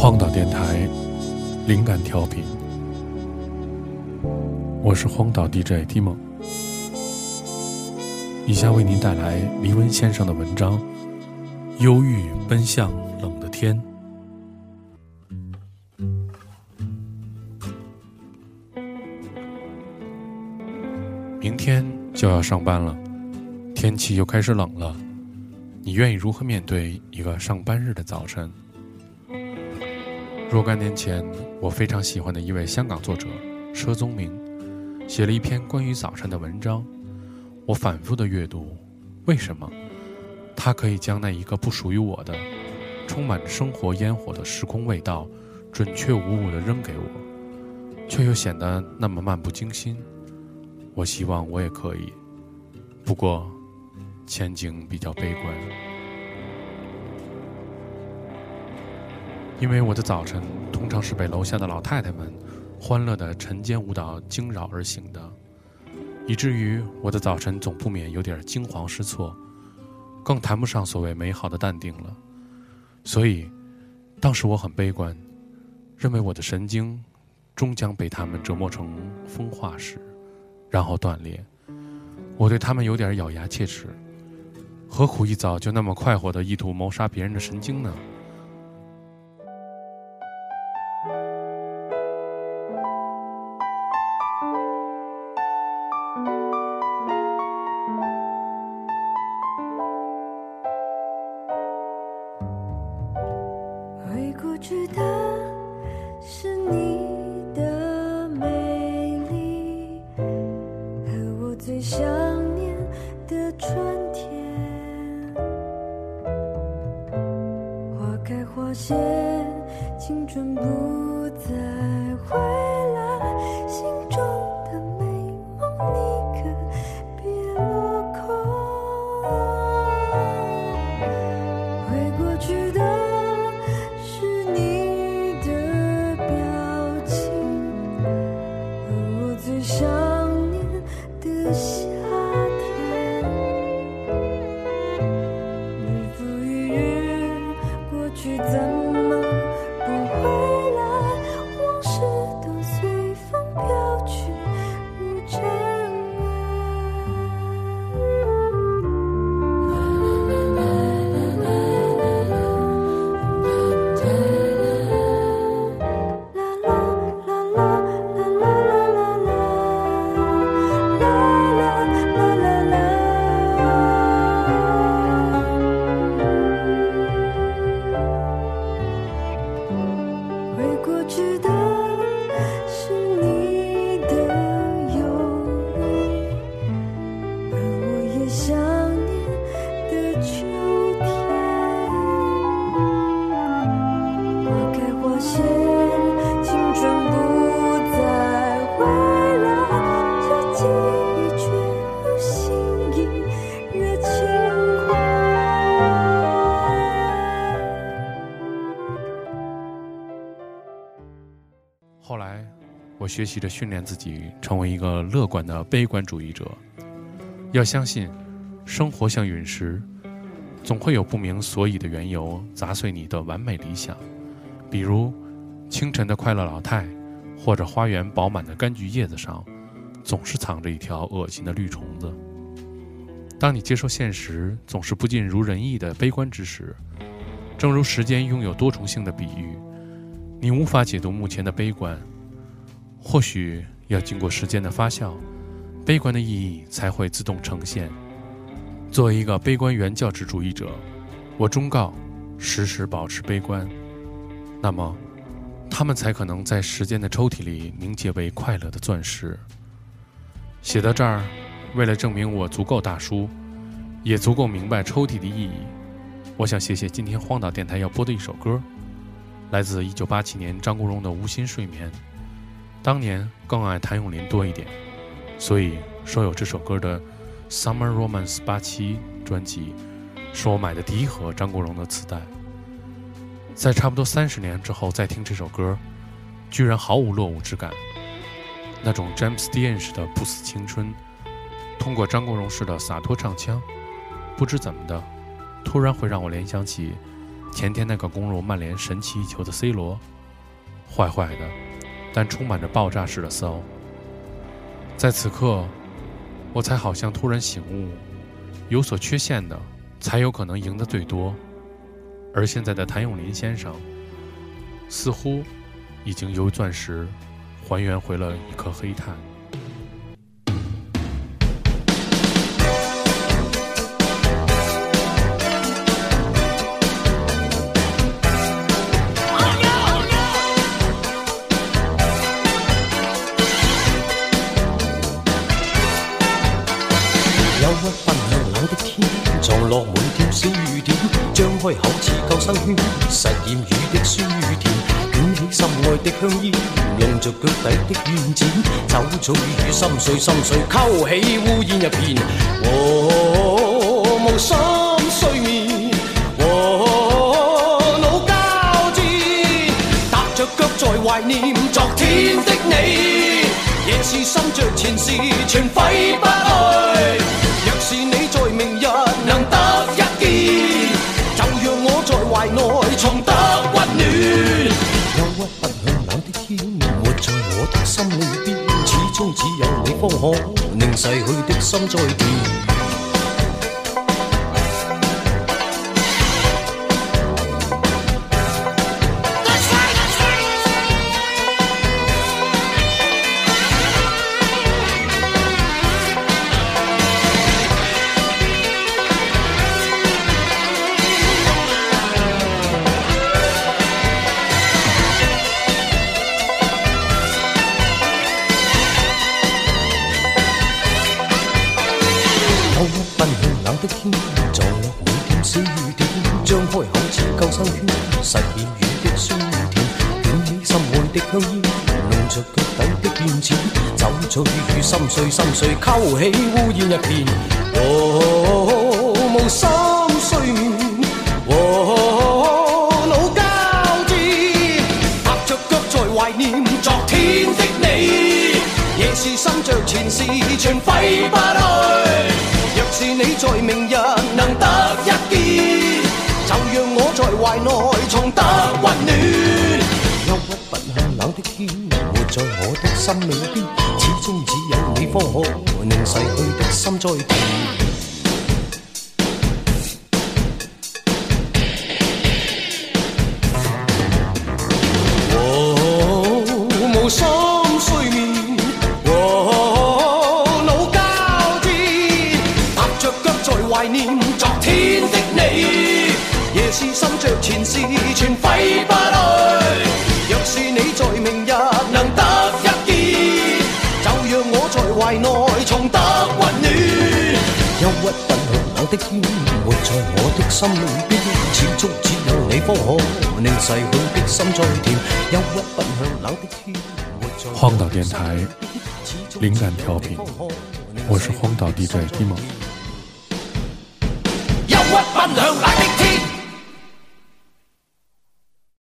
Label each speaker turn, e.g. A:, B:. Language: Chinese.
A: 荒岛电台，灵感调频，我是荒岛 DJ 蒂梦。以下为您带来黎温先生的文章《忧郁奔向冷的天》。明天就要上班了，天气又开始冷了，你愿意如何面对一个上班日的早晨？若干年前，我非常喜欢的一位香港作者佘宗明，写了一篇关于早晨的文章。我反复的阅读，为什么他可以将那一个不属于我的、充满着生活烟火的时空味道，准确无误的扔给我，却又显得那么漫不经心？我希望我也可以，不过前景比较悲观。因为我的早晨通常是被楼下的老太太们欢乐的晨间舞蹈惊扰而醒的，以至于我的早晨总不免有点惊慌失措，更谈不上所谓美好的淡定了。所以，当时我很悲观，认为我的神经终将被他们折磨成风化石，然后断裂。我对他们有点咬牙切齿，何苦一早就那么快活的意图谋杀别人的神经呢？想
B: 念的春天，花开花谢，青春不再回
A: 来，
B: 心中的美梦你可别落空。回过去的是你的表情，而
A: 我最想念的心。我学习着训练自己成为一个乐观的悲观主义者。要相信，生活像陨石，总会有不明所以的缘由砸碎你的完美理想。比如，清晨的快乐老太，或者花园饱满的柑橘叶子上，总是藏着一条恶心的绿虫子。当你接受现实总是不尽如人意的悲观之时，正如时间拥有多重性的比喻。你无法解读目前的悲观，或许要经过时间的发酵，悲观的意义才会自动呈现。作为一个悲观原教旨主义者，我忠告：时时保持悲观，那么，他们才可能在时间的抽屉里凝结为快乐的钻石。写到这儿，为了证明我足够大叔，也足够明白抽屉的意义，我想写写今天荒岛电台要播的一首歌。来自一九八七年张国荣的《无心睡眠》，当年更爱谭咏麟多一点，所以说有这首歌的《Summer Romance》八七专辑，是我买的第一盒张国荣的磁带。在差不多三十年之后再听这首歌，居然毫无落伍之感，那种 James Dean 式的不死青春，通过张国荣式的洒脱唱腔，不知怎么的，突然会让我联想起。前天那个攻入曼联神奇一球的 C 罗，坏坏的，但充满着爆炸式的骚。在此刻，我才好像突然醒悟，有所缺陷的才有可能赢得最多，而现在的谭咏麟先生，似乎已经由钻石还原回了一颗黑炭。
C: 落满天小雨点，张开口似救生圈，实验雨的酸甜，卷起心爱的香烟，用着脚底的怨剪，走草雨心碎心碎，勾起乌烟一片。和无心睡眠，和脑交战，踏着脚在怀念昨天的你，夜是心着前事，全挥不方可令逝去的心再甜的天烟，在每点丝雨点，张开口似救生圈，实现雨的酸甜，卷起心爱的香烟，浓着脚底的烟钱，走出雨心碎心碎，勾起乌烟一片。Oh 无心睡眠，哦老交织，踏着脚在怀念昨天的你，夜是心着前事，全挥不去。是你在明日能得一见，就让我在怀内重得温暖。忧郁不向冷的天，活在我的心里边，始终只有你。方可令逝去的心再甜。前事，全挥不去。若是你在明日能得一见，就让我在。怀内重得温暖，忧郁不向冷的天，活在我的心里边，始终只有你方可令逝去的心再甜。忧郁不向冷的天，
A: 荒岛电台，灵感调频，我是荒岛 DJ 蒂梦。
C: 忧郁不向冷。